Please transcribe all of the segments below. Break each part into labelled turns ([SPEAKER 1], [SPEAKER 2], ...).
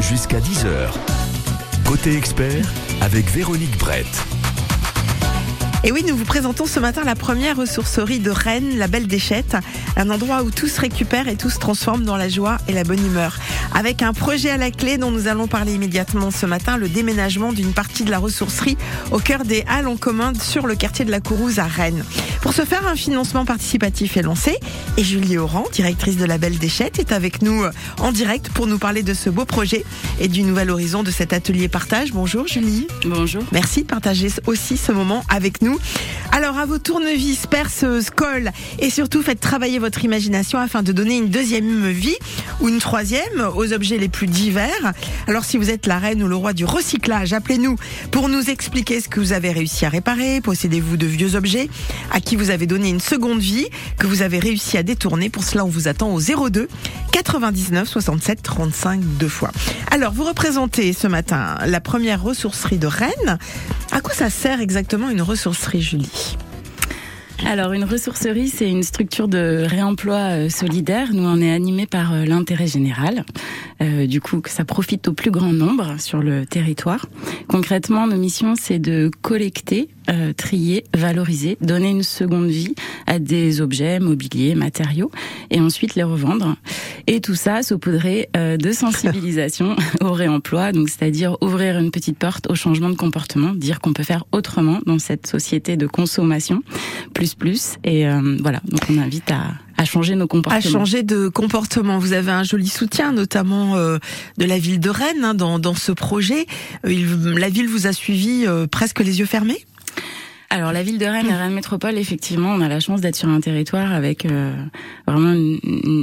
[SPEAKER 1] Jusqu'à 10h. Côté expert avec Véronique Brett.
[SPEAKER 2] Et oui, nous vous présentons ce matin la première ressourcerie de Rennes, la Belle Déchette, un endroit où tout se récupère et tout se transforme dans la joie et la bonne humeur. Avec un projet à la clé dont nous allons parler immédiatement ce matin, le déménagement d'une partie de la ressourcerie au cœur des Halles en commun sur le quartier de la Courouse à Rennes. Pour ce faire, un financement participatif est lancé et Julie Oran, directrice de la Belle Déchette, est avec nous en direct pour nous parler de ce beau projet et du nouvel horizon de cet atelier partage. Bonjour Julie.
[SPEAKER 3] Bonjour.
[SPEAKER 2] Merci de partager aussi ce moment avec nous. Alors à vos tournevis, perceuses, colle et surtout faites travailler votre imagination afin de donner une deuxième vie ou une troisième aux objets les plus divers. Alors si vous êtes la reine ou le roi du recyclage, appelez-nous pour nous expliquer ce que vous avez réussi à réparer. Possédez-vous de vieux objets à qui vous avez donné une seconde vie, que vous avez réussi à détourner. Pour cela, on vous attend au 02 99 67 35 deux fois. Alors vous représentez ce matin la première ressourcerie de Rennes. À quoi ça sert exactement une ressourcerie, Julie?
[SPEAKER 3] Alors, une ressourcerie, c'est une structure de réemploi euh, solidaire. Nous, on est animé par euh, l'intérêt général. Euh, du coup, que ça profite au plus grand nombre sur le territoire. Concrètement, nos missions, c'est de collecter, euh, trier, valoriser, donner une seconde vie à des objets, mobiliers, matériaux, et ensuite les revendre. Et tout ça saupoudré euh, de sensibilisation au réemploi, donc c'est-à-dire ouvrir une petite porte au changement de comportement, dire qu'on peut faire autrement dans cette société de consommation, plus plus. Et euh, voilà, donc on invite à changer nos comportements.
[SPEAKER 2] À changer de comportement. Vous avez un joli soutien, notamment euh, de la ville de Rennes, hein, dans, ce projet. Euh, la ville vous a suivi presque les yeux fermés?
[SPEAKER 3] Alors la ville de Rennes et Rennes Métropole, effectivement, on a la chance d'être sur un territoire avec euh, vraiment une,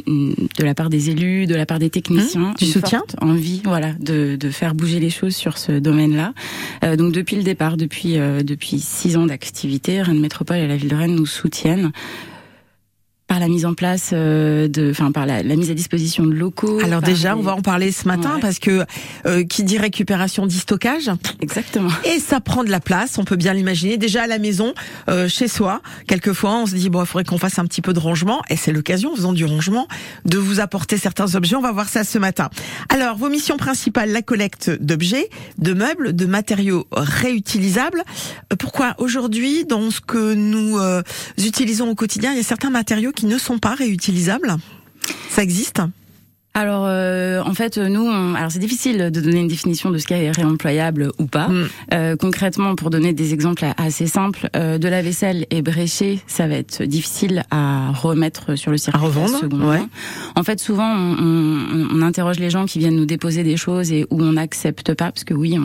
[SPEAKER 3] une, de la part des élus, de la part des techniciens,
[SPEAKER 2] mmh, du soutien,
[SPEAKER 3] envie, voilà, de, de, faire bouger les choses sur ce domaine-là. Euh, donc depuis le départ, depuis euh, depuis six ans d'activité, Rennes Métropole et la ville de Rennes nous soutiennent par la mise en place euh, de, enfin par la, la, mise à disposition de locaux.
[SPEAKER 2] Alors déjà, on va en parler ce matin ouais. parce que euh, qui dit récupération dit stockage.
[SPEAKER 3] Exactement.
[SPEAKER 2] Et ça prend de la place, on peut bien l'imaginer. Déjà à la maison, euh, chez soi, quelquefois on se dit bon, il faudrait qu'on fasse un petit peu de rangement et c'est l'occasion, en faisant du rangement, de vous apporter certains objets. On va voir ça ce matin. Alors vos missions principales la collecte d'objets, de meubles, de matériaux réutilisables. Euh, pourquoi aujourd'hui, dans ce que nous euh, utilisons au quotidien, il y a certains matériaux qui ne sont pas réutilisables. Ça existe
[SPEAKER 3] alors, euh, en fait, nous, on, alors c'est difficile de donner une définition de ce qui est réemployable ou pas. Mm. Euh, concrètement, pour donner des exemples assez simples, euh, de la vaisselle ébréchée, ça va être difficile à remettre sur le circuit.
[SPEAKER 2] À revendre. Ouais.
[SPEAKER 3] En fait, souvent, on, on, on, interroge les gens qui viennent nous déposer des choses et où on n'accepte pas, parce que oui,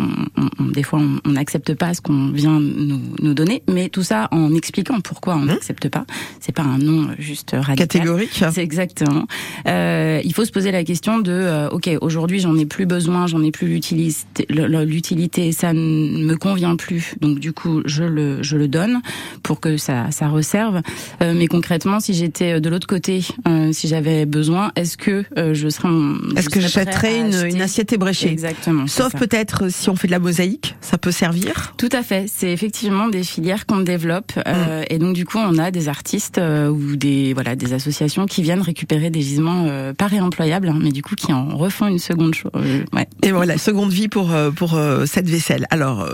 [SPEAKER 3] des fois, on n'accepte pas ce qu'on vient nous, nous, donner, mais tout ça en expliquant pourquoi on n'accepte mm. pas. C'est pas un nom juste radical.
[SPEAKER 2] Catégorique.
[SPEAKER 3] C'est exactement. il faut se poser la la question de euh, ok aujourd'hui j'en ai plus besoin j'en ai plus l'utilité l'utilité ça ne me convient plus. Donc du coup je le je le donne pour que ça ça resserve. Euh, mais concrètement si j'étais de l'autre côté euh, si j'avais besoin est-ce que euh, je serais
[SPEAKER 2] est-ce que j'achèterais une, une assiette ébréchée?
[SPEAKER 3] Exactement
[SPEAKER 2] sauf peut-être si on fait de la mosaïque ça peut servir?
[SPEAKER 3] Tout à fait. C'est effectivement des filières qu'on développe mm. et donc du coup on a des artistes ou des voilà des associations qui viennent récupérer des gisements pas réemployables Hein, mais du coup qui en refont une seconde chose. Euh, ouais.
[SPEAKER 2] Et voilà, seconde vie pour euh, pour euh, cette vaisselle. Alors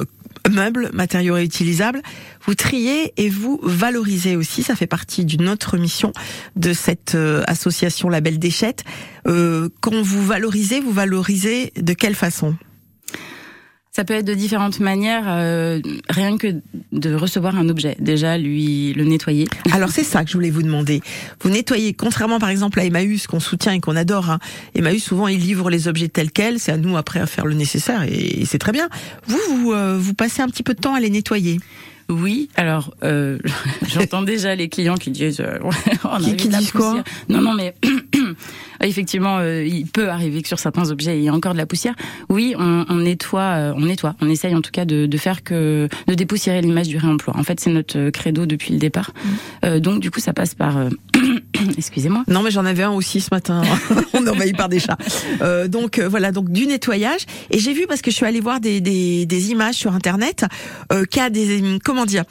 [SPEAKER 2] meubles, matériaux réutilisables, vous triez et vous valorisez aussi. Ça fait partie d'une autre mission de cette association Label Déchette. Euh, quand vous valorisez, vous valorisez de quelle façon?
[SPEAKER 3] Ça peut être de différentes manières, euh, rien que de recevoir un objet. Déjà, lui le nettoyer.
[SPEAKER 2] Alors c'est ça que je voulais vous demander. Vous nettoyez, contrairement par exemple à Emmaüs qu'on soutient et qu'on adore. Hein. Emmaüs souvent il livre les objets tels quels. C'est à nous après à faire le nécessaire et, c'est très bien. Vous vous, euh, vous passez un petit peu de temps à les nettoyer?
[SPEAKER 3] Oui, alors euh, j'entends déjà les clients qui disent euh,
[SPEAKER 2] on qui, qui disent quoi
[SPEAKER 3] Non, non, mais effectivement, euh, il peut arriver que sur certains objets il y a encore de la poussière. Oui, on, on nettoie, euh, on nettoie, on essaye en tout cas de, de, faire que de dépoussiérer l'image du réemploi. En fait, c'est notre credo depuis le départ. Mmh. donc du coup, ça passe par Excusez-moi.
[SPEAKER 2] Non, mais j'en avais un aussi ce matin. On est envahi par des chats. Euh, donc euh, voilà, donc du nettoyage. Et j'ai vu parce que je suis allée voir des, des, des images sur internet euh, qu'il y a des comment dire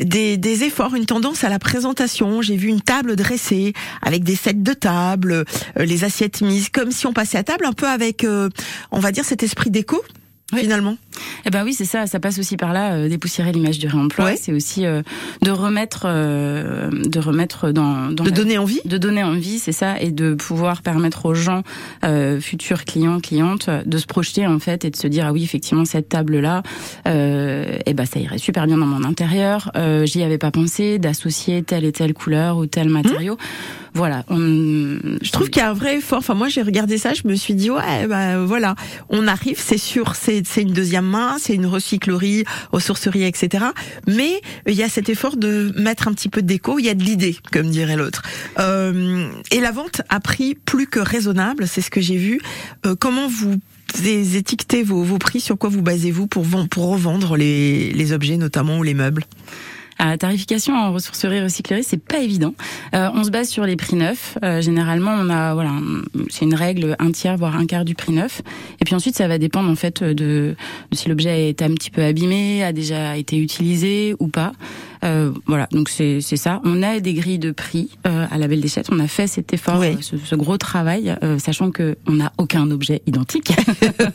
[SPEAKER 2] des, des efforts, une tendance à la présentation. J'ai vu une table dressée avec des sets de table, euh, les assiettes mises comme si on passait à table, un peu avec, euh, on va dire, cet esprit déco.
[SPEAKER 3] Oui.
[SPEAKER 2] Finalement.
[SPEAKER 3] Eh ben oui, c'est ça. Ça passe aussi par là, euh, dépoussiérer l'image du réemploi.
[SPEAKER 2] Ouais.
[SPEAKER 3] C'est aussi euh, de remettre, euh, de remettre dans, dans
[SPEAKER 2] De
[SPEAKER 3] la-
[SPEAKER 2] donner envie.
[SPEAKER 3] de donner envie, c'est ça, et de pouvoir permettre aux gens, euh, futurs clients, clientes, de se projeter en fait et de se dire ah oui effectivement cette table là, euh, eh ben ça irait super bien dans mon intérieur. Euh, J'y avais pas pensé d'associer telle et telle couleur ou tel matériau. Voilà. On...
[SPEAKER 2] Je trouve qu'il y a un vrai effort. Enfin, moi, j'ai regardé ça, je me suis dit, ouais, bah, voilà, on arrive, c'est sûr, c'est c'est une deuxième main, c'est une recyclerie, ressourcerie, etc. Mais il y a cet effort de mettre un petit peu de déco, il y a de l'idée, comme dirait l'autre. Euh, et la vente a prix plus que raisonnable, c'est ce que j'ai vu. Euh, comment vous étiquetez vos, prix, sur quoi vous basez-vous pour, pour revendre les, les objets, notamment, ou les meubles?
[SPEAKER 3] À tarification en ressourcerie recyclerie, c'est pas évident. Euh, on se base sur les prix neufs. Euh, généralement, on a voilà, c'est une règle un tiers voire un quart du prix neuf. Et puis ensuite, ça va dépendre en fait de, de si l'objet est un petit peu abîmé, a déjà été utilisé ou pas. Euh, voilà, donc c'est c'est ça. On a des grilles de prix euh, à la Belle Déchette. On a fait cet effort,
[SPEAKER 2] Oui.
[SPEAKER 3] euh, ce, ce gros travail, euh, sachant que on n'a aucun objet identique.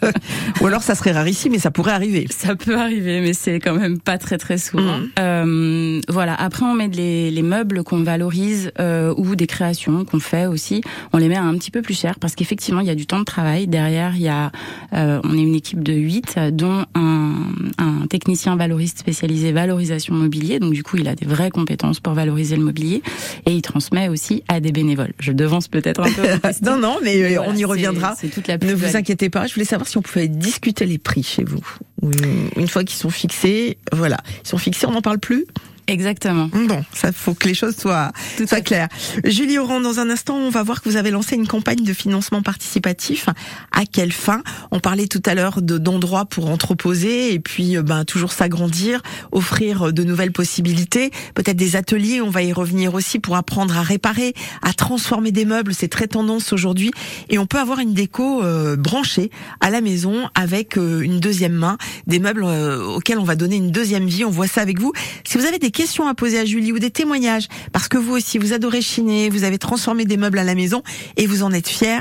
[SPEAKER 2] Ou alors, ça serait rarissime, mais ça pourrait arriver.
[SPEAKER 3] Ça peut arriver, mais c'est quand même pas très très souvent.
[SPEAKER 2] Mhm.
[SPEAKER 3] Euh, voilà. Après, on met les, les meubles qu'on valorise euh, ou des créations qu'on fait aussi. On les met à un petit peu plus cher parce qu'effectivement, il y a du temps de travail derrière. Il y a, euh, on est une équipe de 8 dont un, un technicien valoriste spécialisé valorisation mobilier. Donc du coup, il a des vraies compétences pour valoriser le mobilier et il transmet aussi à des bénévoles. Je devance peut-être un peu.
[SPEAKER 2] non, non, mais,
[SPEAKER 3] Mais
[SPEAKER 2] euh, on y reviendra.
[SPEAKER 3] C'est toute la
[SPEAKER 2] Ne vous inquiétez pas, je voulais savoir si on pouvait discuter les prix chez vous. Ou Une fois qu'ils sont fixés, voilà, ils sont fixés, on n'en parle plus?
[SPEAKER 3] Exactement.
[SPEAKER 2] Bon, ça faut que les choses soient,
[SPEAKER 3] Tout
[SPEAKER 2] soient claires. Julie Oran, dans un instant, on va voir que vous avez lancé une campagne de financement participatif. À quelle fin? On parlait tout à l'heure de d'endroits pour entreposer et puis euh, ben toujours s'agrandir, offrir euh, de nouvelles possibilités, peut-être des ateliers. On va y revenir aussi pour apprendre à réparer, à transformer des meubles. C'est très tendance aujourd'hui et on peut avoir une déco euh, branchée à la maison avec euh, une deuxième main, des meubles euh, auxquels on va donner une deuxième vie. On voit ça avec vous. Si vous avez des questions à poser à Julie ou des témoignages, parce que vous aussi vous adorez chiner, vous avez transformé des meubles à la maison et vous en êtes fiers.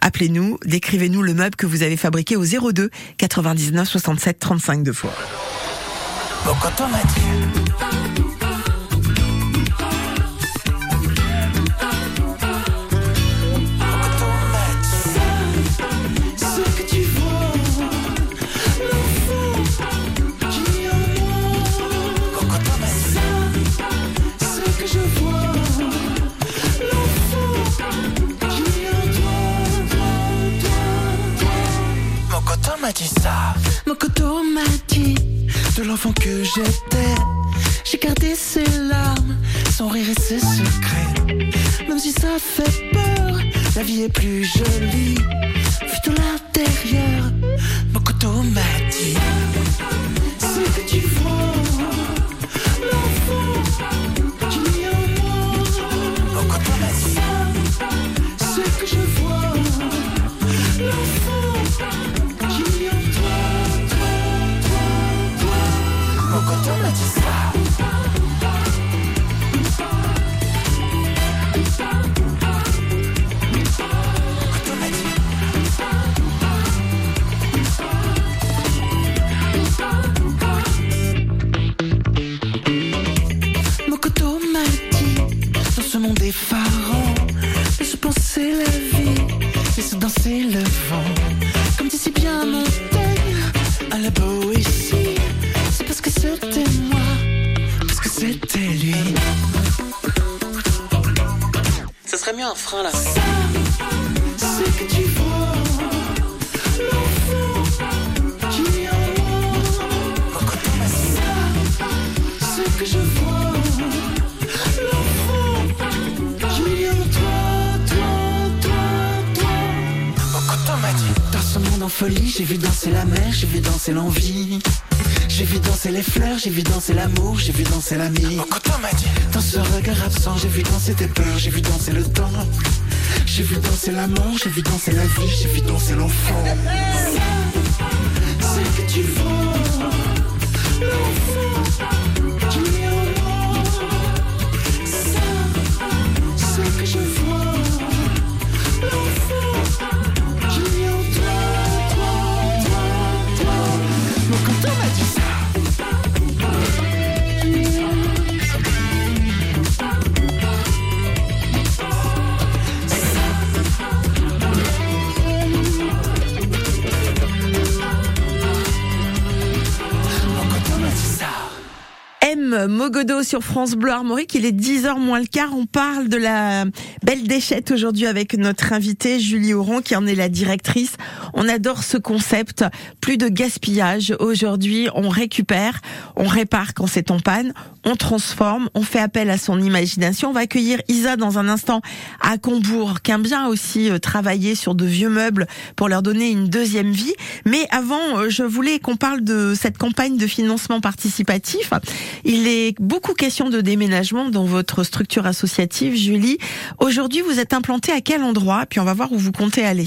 [SPEAKER 2] Appelez-nous, décrivez-nous le meuble que vous avez fabriqué au 02 99 67 35 deux fois.
[SPEAKER 4] J'étais. J'ai gardé ses larmes, son rire et ses secrets. Même si ça fait peur, la vie est plus jolie. Vu de l'intérieur, mon coteau m'a dit Ce que tu vois, l'enfant qui est en moi.
[SPEAKER 5] Mokoto m'a dit.
[SPEAKER 4] Ce que je vois, l'enfant folie, j'ai vu danser la mer, j'ai vu danser l'envie. J'ai vu danser les fleurs, j'ai vu danser l'amour, j'ai vu danser l'ami. Dans ce regard absent, j'ai vu danser tes peurs, j'ai vu danser le temps. J'ai vu danser l'amour, j'ai vu danser la vie, j'ai vu danser l'enfant. C'est que tu vois,
[SPEAKER 2] Mogodo sur France Bleu Armorique. Il est 10h moins le quart. On parle de la belle déchette aujourd'hui avec notre invitée Julie Auron qui en est la directrice. On adore ce concept. Plus de gaspillage. Aujourd'hui, on récupère, on répare quand c'est en panne, on transforme, on fait appel à son imagination. On va accueillir Isa dans un instant à Combourg, qui aime bien aussi euh, travailler sur de vieux meubles pour leur donner une deuxième vie. Mais avant, euh, je voulais qu'on parle de cette campagne de financement participatif. Il est beaucoup question de déménagement dans votre structure associative, Julie. Aujourd'hui, vous êtes implanté à quel endroit? Puis on va voir où vous comptez aller.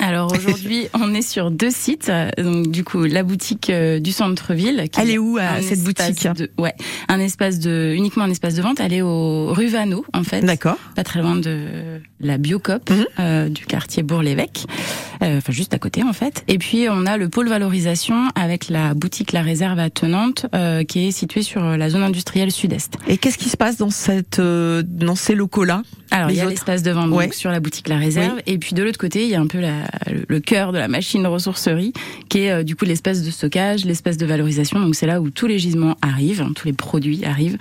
[SPEAKER 3] Alors aujourd'hui, on est sur deux sites. Donc du coup, la boutique euh, du centre-ville.
[SPEAKER 2] Elle est où, euh,
[SPEAKER 3] un
[SPEAKER 2] cette boutique?
[SPEAKER 3] de- Ouais, un espace de uniquement un espace de vente. Elle est au rue Vanneau en fait.
[SPEAKER 2] D'accord.
[SPEAKER 3] Pas très loin de la Biocop
[SPEAKER 2] Mhm.
[SPEAKER 3] euh, du quartier Bourg-l'Évêque. Euh, Enfin juste à côté en fait. Et puis on a le pôle valorisation avec la boutique La Réserve à Tenante euh, qui est située sur la zone industrielle sud-est.
[SPEAKER 2] Et qu'est-ce qui se passe dans cette euh, dans ces locaux-là
[SPEAKER 3] Alors il y a l'espace de vente donc, sur la boutique La Réserve et puis de l'autre côté il y a un peu la, le- cœur de la machine de ressourcerie qui est euh, du coup l'espace de stockage, l'espace de valorisation. Donc c'est là où tous les gisements arrivent, hein, tous les produits arrivent.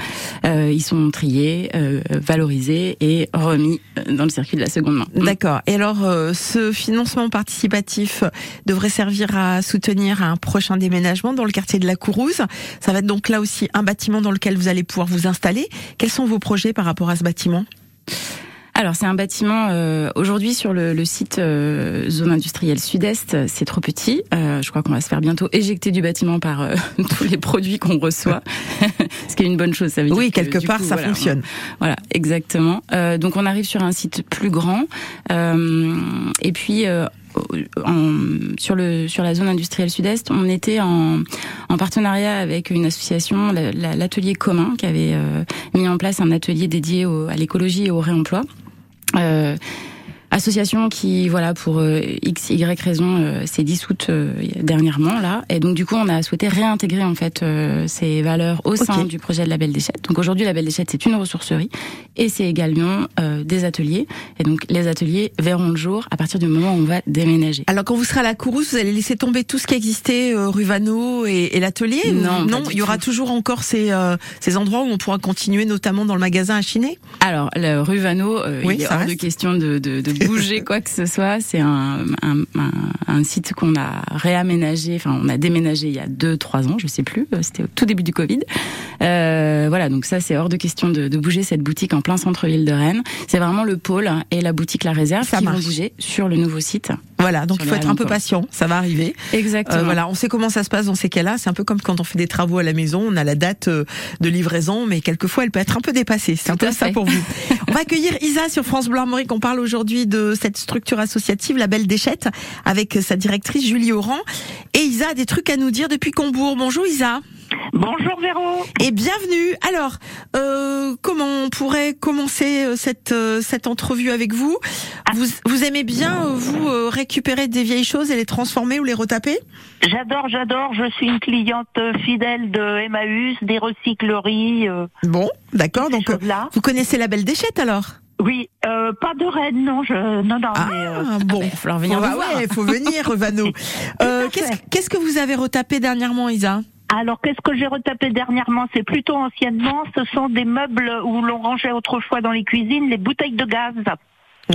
[SPEAKER 3] Euh, ils sont triés, euh, valorisés et remis euh, dans le circuit de la seconde main.
[SPEAKER 2] D'accord. Et alors, euh, ce financement participatif devrait servir à soutenir un prochain déménagement dans le quartier de la Courouse. Ça va être donc là aussi un bâtiment dans lequel vous allez pouvoir vous installer. Quels sont vos projets par rapport à ce bâtiment?
[SPEAKER 3] Alors c'est un bâtiment euh, aujourd'hui sur le, le site euh, zone industrielle sud-est, c'est trop petit. Euh, je crois qu'on va se faire bientôt éjecter du bâtiment par tous les produits qu'on reçoit, ce qui est une bonne chose. Ça veut
[SPEAKER 2] Oui,
[SPEAKER 3] que,
[SPEAKER 2] quelque part,
[SPEAKER 3] coup,
[SPEAKER 2] ça
[SPEAKER 3] voilà,
[SPEAKER 2] fonctionne.
[SPEAKER 3] Voilà, exactement. Donc on arrive sur un site plus grand et puis. En- sur le sur la zone industrielle sud-est, on était en, en partenariat avec une association, la- la- l'atelier commun, qui avait euh, mis en place un atelier dédié au- à l'écologie et au réemploi. Euh, association qui, voilà, pour euh, x, y raison, euh, s'est dissoute euh, dernièrement là, et donc du coup, on a souhaité réintégrer en fait euh, ces valeurs au sein du projet de la Belle Déchette. Donc aujourd'hui, la Belle Déchette, c'est une ressourcerie et c'est également euh, des ateliers. Et donc les ateliers verront le jour à partir du moment où on va déménager.
[SPEAKER 2] Alors, quand vous serez à la Courouse, vous allez laisser tomber tout ce qui existait euh, rue Vanneau et, et l'atelier
[SPEAKER 3] Non,
[SPEAKER 2] non. Il y aura toujours encore ces euh, ces endroits où on pourra continuer, notamment dans le magasin à chiner.
[SPEAKER 3] Alors, le rue Vanneau, euh,
[SPEAKER 2] Oui,
[SPEAKER 3] il est hors de question de, de, de bouger quoi que ce soit. C'est un, site qu'on a réaménagé, enfin on a déménagé il y a deux, trois ans, je sais plus. euh, C'était au tout début du Covid. Euh, voilà, donc ça c'est hors de question de, de bouger cette boutique en plein centre-ville de Rennes. C'est vraiment le pôle et la boutique La Réserve
[SPEAKER 2] Ça
[SPEAKER 3] qui
[SPEAKER 2] marche.
[SPEAKER 3] vont bouger sur le nouveau site.
[SPEAKER 2] Voilà, donc il faut être un peu patient, ça va arriver.
[SPEAKER 3] Exactement.
[SPEAKER 2] Euh, voilà, on sait comment ça se passe dans ces cas-là. C'est un peu comme quand on fait des travaux à la maison, on a la date euh, de livraison, mais quelquefois elle peut être un peu dépassée. C'est un peu ça pour vous. on va accueillir Isa sur France Bleu Armorique. On parle aujourd'hui de cette structure associative, la Belle Déchette, avec sa directrice Julie Oran. Et Isa a des trucs à nous dire depuis Combourg. Bonjour Isa.
[SPEAKER 6] Bonjour Véro.
[SPEAKER 2] Et bienvenue. Alors, euh, comment on pourrait commencer euh, cette euh, cette entrevue avec vous? Vous vous aimez bien euh, vous euh, récupérer des vieilles choses et les transformer ou les retaper?
[SPEAKER 6] J'adore, j'adore. Je suis une cliente fidèle de Emmaüs, des recycleries. euh,
[SPEAKER 2] Bon, d'accord. Donc euh,
[SPEAKER 6] choses-là.
[SPEAKER 2] vous connaissez la Belle Déchette alors?
[SPEAKER 6] Oui, euh, pas de Rennes, non. Je, non, non.
[SPEAKER 2] Ah
[SPEAKER 6] mais, euh,
[SPEAKER 2] bon.
[SPEAKER 3] bah, il venir
[SPEAKER 2] Faut-
[SPEAKER 3] nous
[SPEAKER 2] ah
[SPEAKER 3] voir.
[SPEAKER 2] ouais, faut venir Vano. Euh, qu'est-ce qu'est-ce que vous avez retapé dernièrement Isa?
[SPEAKER 6] Alors, qu'est-ce que j'ai retapé dernièrement? C'est plutôt anciennement. Ce sont des meubles où l'on rangeait autrefois dans les cuisines les bouteilles de gaz.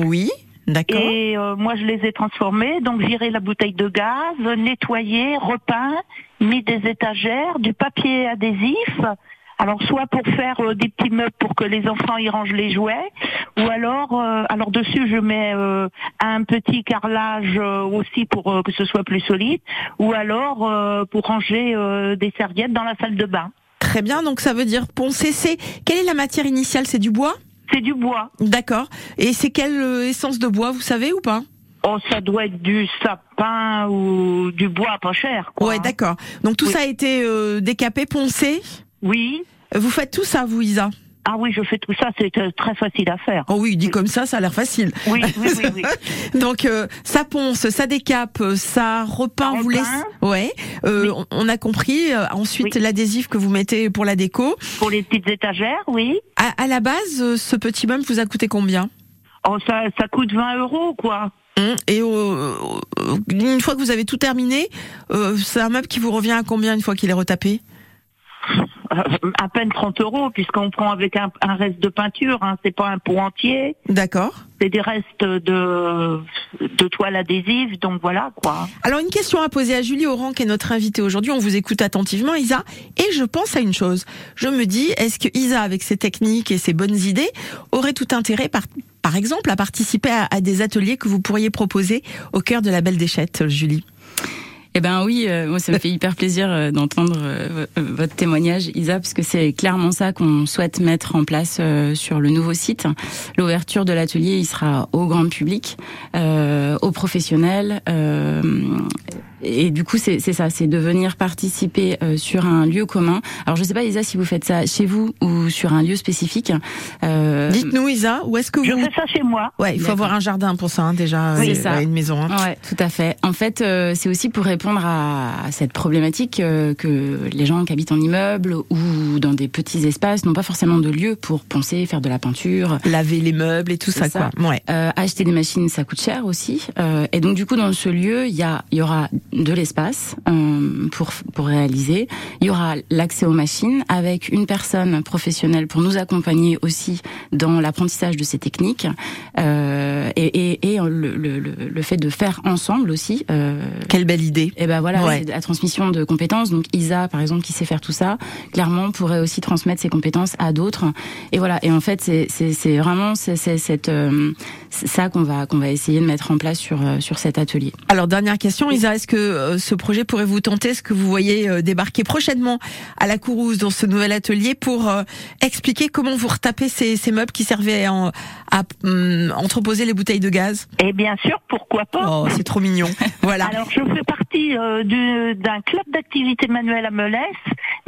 [SPEAKER 2] Oui, d'accord.
[SPEAKER 6] Et euh, moi, je les ai transformées. Donc, viré la bouteille de gaz, nettoyé, repeint, mis des étagères, du papier adhésif, Alors soit pour faire euh, des petits meubles pour que les enfants y rangent les jouets, ou alors, euh, alors dessus je mets euh, un petit carrelage euh, aussi pour euh, que ce soit plus solide, ou alors euh, pour ranger euh, des serviettes dans la salle de bain.
[SPEAKER 2] Très bien, donc ça veut dire poncer. C'est quelle est la matière initiale? C'est du bois?
[SPEAKER 6] C'est du bois.
[SPEAKER 2] D'accord. Et c'est quelle essence de bois, vous savez ou pas?
[SPEAKER 6] Oh, ça doit être du sapin ou du bois pas cher. Quoi,
[SPEAKER 2] Ouais,
[SPEAKER 6] hein.
[SPEAKER 2] d'accord. Donc tout
[SPEAKER 6] Oui.
[SPEAKER 2] ça a été euh, décapé, poncé?
[SPEAKER 6] Oui.
[SPEAKER 2] Vous faites tout ça, vous, Isa?
[SPEAKER 6] Ah oui, je fais tout ça, c'est euh, très facile à faire.
[SPEAKER 2] Oh oui, dit comme ça, ça a l'air facile.
[SPEAKER 6] Oui, oui, oui, oui.
[SPEAKER 2] Donc euh, ça ponce, ça décape, ça repeint,
[SPEAKER 6] Ça
[SPEAKER 2] vous
[SPEAKER 6] repeint.
[SPEAKER 2] laissez. Ouais. Euh, on- On a compris. Ensuite
[SPEAKER 6] Oui.
[SPEAKER 2] l'adhésif que vous mettez pour la déco.
[SPEAKER 6] Pour les petites étagères, oui.
[SPEAKER 2] À, à la base, ce petit meuble vous a coûté combien?
[SPEAKER 6] Oh, ça, ça coûte 20 euros, quoi.
[SPEAKER 2] Hum, Et euh, une fois que vous avez tout terminé, euh, c'est un meuble qui vous revient à combien une fois qu'il est retapé?
[SPEAKER 6] À peine 30 euros, puisqu'on prend avec un, un reste de peinture, hein, c'est pas un pot entier,
[SPEAKER 2] D'accord.
[SPEAKER 6] c'est des restes de, de toile adhésive, donc voilà, quoi.
[SPEAKER 2] Alors une question à poser à Julie Oran qui est notre invitée aujourd'hui. On vous écoute attentivement, Isa, et je pense à une chose. Je me dis, est-ce que Isa, avec ses techniques et ses bonnes idées, aurait tout intérêt, par, par exemple, à participer à, à des ateliers que vous pourriez proposer au cœur de la Belle Déchette, Julie?
[SPEAKER 3] Eh ben oui, euh, moi ça me fait hyper plaisir euh, d'entendre euh, v- votre témoignage, Isa, parce que c'est clairement ça qu'on souhaite mettre en place euh, sur le nouveau site. L'ouverture de l'atelier, il sera au grand public, euh, aux professionnels, euh, et du coup c'est c'est ça, c'est de venir participer euh, sur un lieu commun. Alors je sais pas, Isa, si vous faites ça chez vous ou sur un lieu spécifique. Euh,
[SPEAKER 2] Dites-nous, Isa, où est-ce que
[SPEAKER 6] Je
[SPEAKER 2] vous...
[SPEAKER 6] fais ça chez moi.
[SPEAKER 2] Ouais, il faut avoir un jardin pour ça, hein, déjà,
[SPEAKER 3] Oui,
[SPEAKER 2] euh,
[SPEAKER 3] c'est ça.
[SPEAKER 2] une maison. hein.
[SPEAKER 3] Ouais, tout à fait. En fait, euh, c'est aussi pour répondre à cette problématique euh, que les gens qui habitent en immeuble ou dans des petits espaces n'ont pas forcément de lieu pour penser, faire de la peinture.
[SPEAKER 2] Laver les meubles et tout ça,
[SPEAKER 3] ça.
[SPEAKER 2] quoi. Ouais.
[SPEAKER 3] Euh, acheter des machines, ça coûte cher aussi. Euh, et donc du coup, dans ce lieu, il y a, il y aura de l'espace euh, pour pour réaliser. Il y aura l'accès aux machines avec une personne professionnelle pour nous accompagner aussi dans l'apprentissage de ces techniques euh, et, et, et le, le, le, le fait de faire ensemble aussi. Euh,
[SPEAKER 2] Quelle belle idée.
[SPEAKER 3] et ben voilà,
[SPEAKER 2] Ouais.
[SPEAKER 3] c'est la transmission de compétences. Donc Isa, par exemple, qui sait faire tout ça, clairement pourrait aussi transmettre ses compétences à d'autres. Et voilà. Et en fait, c'est vraiment c'est cette ça qu'on va qu'on va essayer de mettre en place sur sur cet atelier.
[SPEAKER 2] Alors dernière question, Isa, est-ce que euh, ce projet pourrait vous tenter Est-ce que vous voyez euh, débarquer prochainement à la Courouse dans ce nouvel atelier pour euh, expliquer comment vous retapez ces, ces meubles qui servaient en- à hum, entreposer les bouteilles de gaz?
[SPEAKER 6] Et bien sûr, pourquoi pas.
[SPEAKER 2] Oh, c'est trop mignon. Voilà.
[SPEAKER 6] Alors, je fais partie euh, du- d'un club d'activité manuelle à Melès,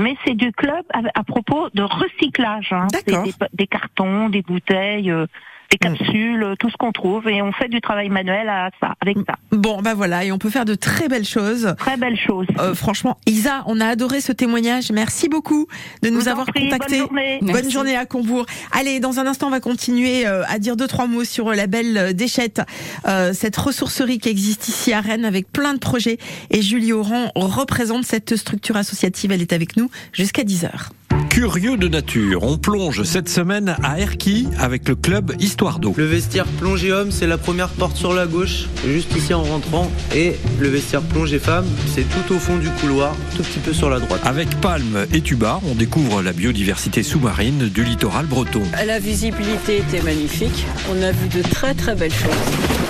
[SPEAKER 6] mais c'est du club à, à propos de recyclage. hein. Des, des cartons, des bouteilles, euh, des
[SPEAKER 2] Mm.
[SPEAKER 6] capsules, euh, tout ce qu'on trouve, et on fait du travail manuel à ça, avec ça.
[SPEAKER 2] Bon, bah voilà, et on peut faire de très belles choses.
[SPEAKER 6] Très belle chose.
[SPEAKER 2] Euh, franchement, Isa, on a adoré ce témoignage. Merci beaucoup de nous
[SPEAKER 6] vous
[SPEAKER 2] avoir
[SPEAKER 6] prie,
[SPEAKER 2] contactés.
[SPEAKER 6] Bonne journée.
[SPEAKER 2] Bonne journée à Combourg. Allez, dans un instant, on va continuer euh, à dire deux trois mots sur la belle euh, Déchette, euh, cette ressourcerie qui existe ici à Rennes avec plein de projets. Et Julie Oran représente cette structure associative. Elle est avec nous jusqu'à 10 heures.
[SPEAKER 7] Curieux de nature, on plonge cette semaine à Erquy avec le club Histoire d'eau.
[SPEAKER 8] Le vestiaire plongée homme, c'est la première porte sur la gauche, juste ici en rentrant. Et le vestiaire plongée femme, c'est tout au fond du couloir, tout petit peu sur la droite.
[SPEAKER 7] Avec Palme et Tuba, on découvre la biodiversité sous-marine du littoral breton.
[SPEAKER 9] La visibilité était magnifique. On a vu de très très belles choses.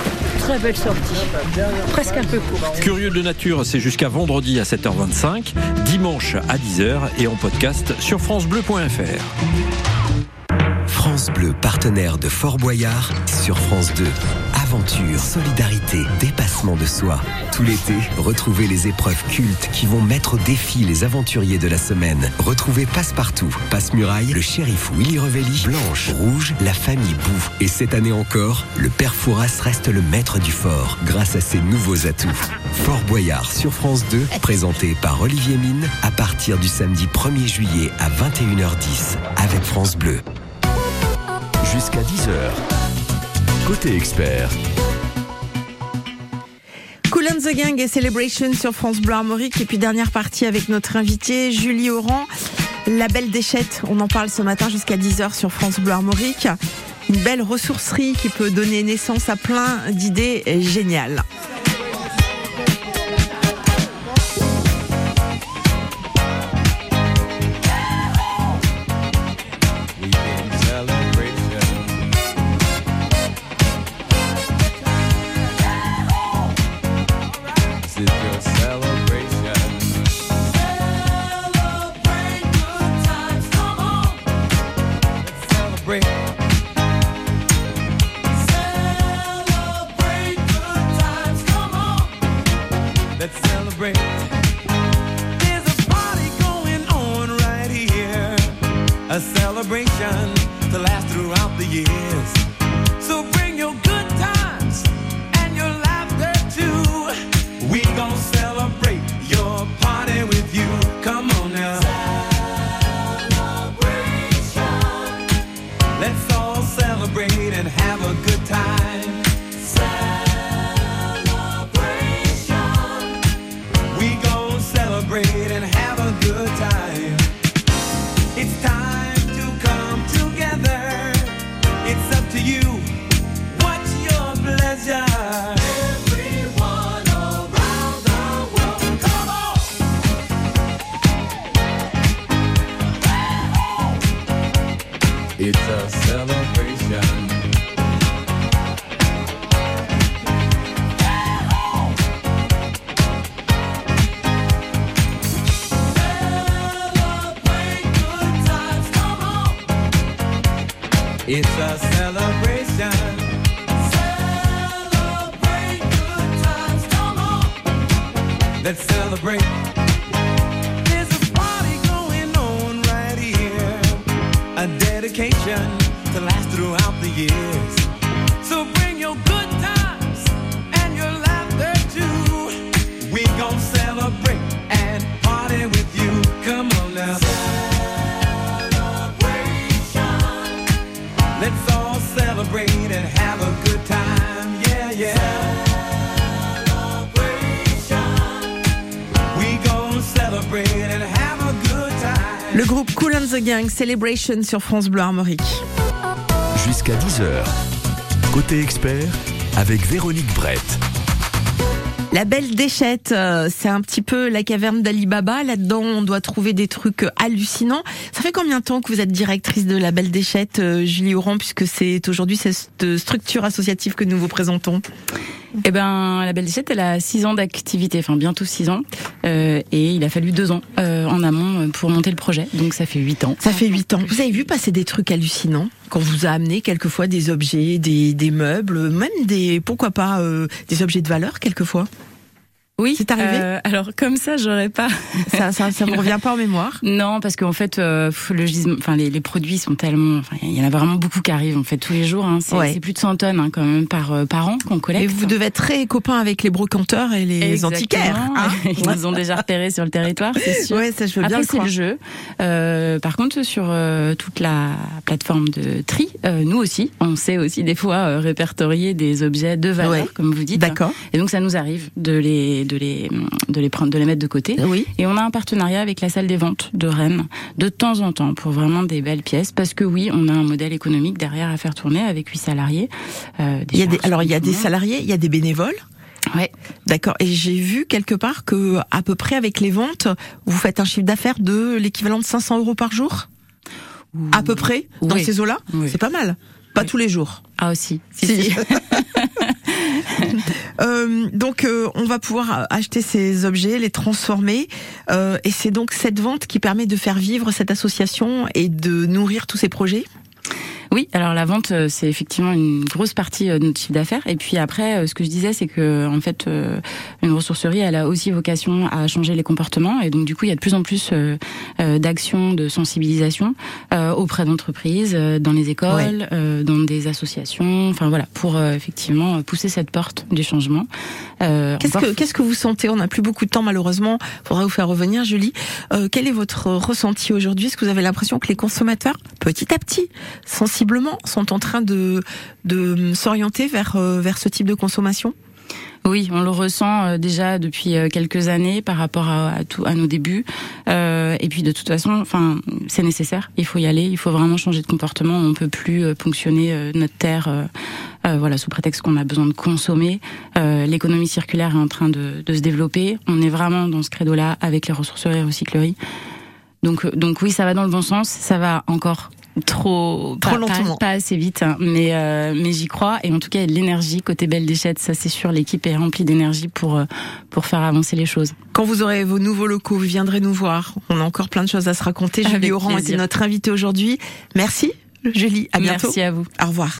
[SPEAKER 9] Très belles sorties. Presque un peu courtes.
[SPEAKER 7] Curieux de nature, c'est jusqu'à vendredi à 7h25, dimanche à 10h et en podcast sur francebleu.fr.
[SPEAKER 10] France Bleu, partenaire de Fort Boyard, sur France 2. Aventure, solidarité, dépassement de soi. Tout l'été, retrouvez les épreuves cultes qui vont mettre au défi les aventuriers de la semaine. Retrouvez Passepartout, Passe-Muraille, le shérif Willy Revelli, Blanche, Rouge, la famille Bou. Et cette année encore, le père Fouras reste le maître du fort grâce à ses nouveaux atouts. Fort Boyard sur France 2, présenté par Olivier Mine à partir du samedi 1er juillet à 21h10 avec France Bleu.
[SPEAKER 1] Jusqu'à 10h. Côté expert,
[SPEAKER 2] Cool and the Gang et Celebration sur France Bleu Armorique. Et puis dernière partie avec notre invitée Julie Oran. La belle déchette, on en parle ce matin jusqu'à 10h sur France Bleu Armorique. Une belle ressourcerie qui peut donner naissance à plein d'idées géniales.
[SPEAKER 11] It's a celebration. Celebrate good times, come on. Let's celebrate. There's a party going on right here. A dedication to last throughout the years.
[SPEAKER 2] Cool and the Gang Celebration sur France Bleu Armorique.
[SPEAKER 1] Jusqu'à 10h. Côté expert, avec Véronique Brett.
[SPEAKER 2] La belle déchette, euh, c'est un petit peu la caverne d'Alibaba. Là-dedans, on doit trouver des trucs euh, hallucinants. Ça fait combien de temps que vous êtes directrice de la belle déchette, euh, Julie Oran, puisque c'est aujourd'hui cette structure associative que nous vous présentons?
[SPEAKER 3] Eh ben, la Belle Déchette, elle a six ans d'activité, enfin bientôt six ans, euh, et il a fallu deux ans euh, en amont pour monter le projet, donc ça fait huit ans.
[SPEAKER 2] Ça fait huit ans. Vous avez vu passer des trucs hallucinants? Quand vous a amené quelquefois des objets, des, des meubles, même des, pourquoi pas, euh, des objets de valeur quelquefois?
[SPEAKER 3] Oui.
[SPEAKER 2] C'est arrivé
[SPEAKER 3] euh, Alors comme ça, j'aurais pas.
[SPEAKER 2] ça, ça, ça me revient pas en mémoire?
[SPEAKER 3] Non, parce qu'en fait, euh, le gisement, enfin les, les produits sont tellement, il y en a vraiment beaucoup qui arrivent en fait tous les jours. Hein, c'est
[SPEAKER 2] Ouais.
[SPEAKER 3] plus de 100 tonnes hein, quand même par euh, par an qu'on collecte.
[SPEAKER 2] Et vous devez être très copains avec les brocanteurs et les
[SPEAKER 3] Exactement.
[SPEAKER 2] antiquaires. hein?
[SPEAKER 3] Ils nous ont déjà repérés sur le territoire, c'est sûr.
[SPEAKER 2] Ouais, ça je veux bien
[SPEAKER 3] Après, c'est le jeu. Euh, par contre, sur euh, toute la plateforme de tri, euh, nous aussi, on sait aussi des fois répertorier des objets de valeur,
[SPEAKER 2] Ouais.
[SPEAKER 3] comme vous dites.
[SPEAKER 2] D'accord.
[SPEAKER 3] Et donc, ça nous arrive de les, de les, de les prendre, de les mettre de côté.
[SPEAKER 2] Oui.
[SPEAKER 3] Et on a un partenariat avec la salle des ventes de Rennes de temps en temps pour vraiment des belles pièces, parce que oui, on a un modèle économique derrière à faire tourner avec huit salariés. Euh,
[SPEAKER 2] Il y a des, alors il y a des salariés, il y a des bénévoles.
[SPEAKER 3] Ouais.
[SPEAKER 2] D'accord. Et j'ai vu quelque part que à peu près avec les ventes, vous faites un chiffre d'affaires de l'équivalent de 500 euros par jour? À peu près dans
[SPEAKER 3] Oui.
[SPEAKER 2] ces eaux-là,
[SPEAKER 3] Oui.
[SPEAKER 2] c'est pas mal. Pas tous les jours.
[SPEAKER 3] Ah aussi. Si,
[SPEAKER 2] Si.
[SPEAKER 3] si.
[SPEAKER 2] Euh, donc euh, on va pouvoir acheter ces objets, les transformer, euh, et c'est donc cette vente qui permet de faire vivre cette association et de nourrir tous ces projets.
[SPEAKER 3] Oui, alors la vente, euh, c'est effectivement une grosse partie euh, de notre chiffre d'affaires. Et puis après, euh, ce que je disais, c'est que en fait, une ressourcerie, elle a aussi vocation à changer les comportements. Et donc du coup, il y a de plus en plus d'actions de sensibilisation auprès d'entreprises, dans les écoles,
[SPEAKER 2] Ouais.
[SPEAKER 3] dans des associations. Enfin voilà, pour effectivement pousser cette porte du changement.
[SPEAKER 2] Qu'est-ce que qu'est-ce que vous sentez? On n'a plus beaucoup de temps malheureusement. Faudra vous faire revenir, Julie. Euh, quel est votre ressenti aujourd'hui? Est-ce que vous avez l'impression que les consommateurs, petit à petit, sont en train de s'orienter vers euh, vers ce type de consommation?
[SPEAKER 3] Oui, on le ressent euh, déjà depuis euh, quelques années par rapport à, à à nos débuts. Et puis de toute façon, enfin, c'est nécessaire. Il faut y aller. Il faut vraiment changer de comportement. On peut plus ponctionner notre terre, voilà, sous prétexte qu'on a besoin de consommer. L'économie circulaire est en train de, se développer. On est vraiment dans ce credo-là avec les ressourceries et recycleries. Donc, donc oui, ça va dans le bon sens. Ça va encore trop,
[SPEAKER 2] Trop
[SPEAKER 3] pas,
[SPEAKER 2] lentement.
[SPEAKER 3] pas, pas assez vite, hein. mais euh, mais j'y crois. Et en tout cas, l'énergie côté Belle Déchette, ça c'est sûr. L'équipe est remplie d'énergie pour euh, pour faire avancer les choses.
[SPEAKER 2] Quand vous aurez vos nouveaux locaux, vous viendrez nous voir. On a encore plein de choses à se raconter. Julie Oran était notre invitée aujourd'hui. Merci, Julie. À bientôt.
[SPEAKER 3] Merci à vous.
[SPEAKER 2] Au revoir.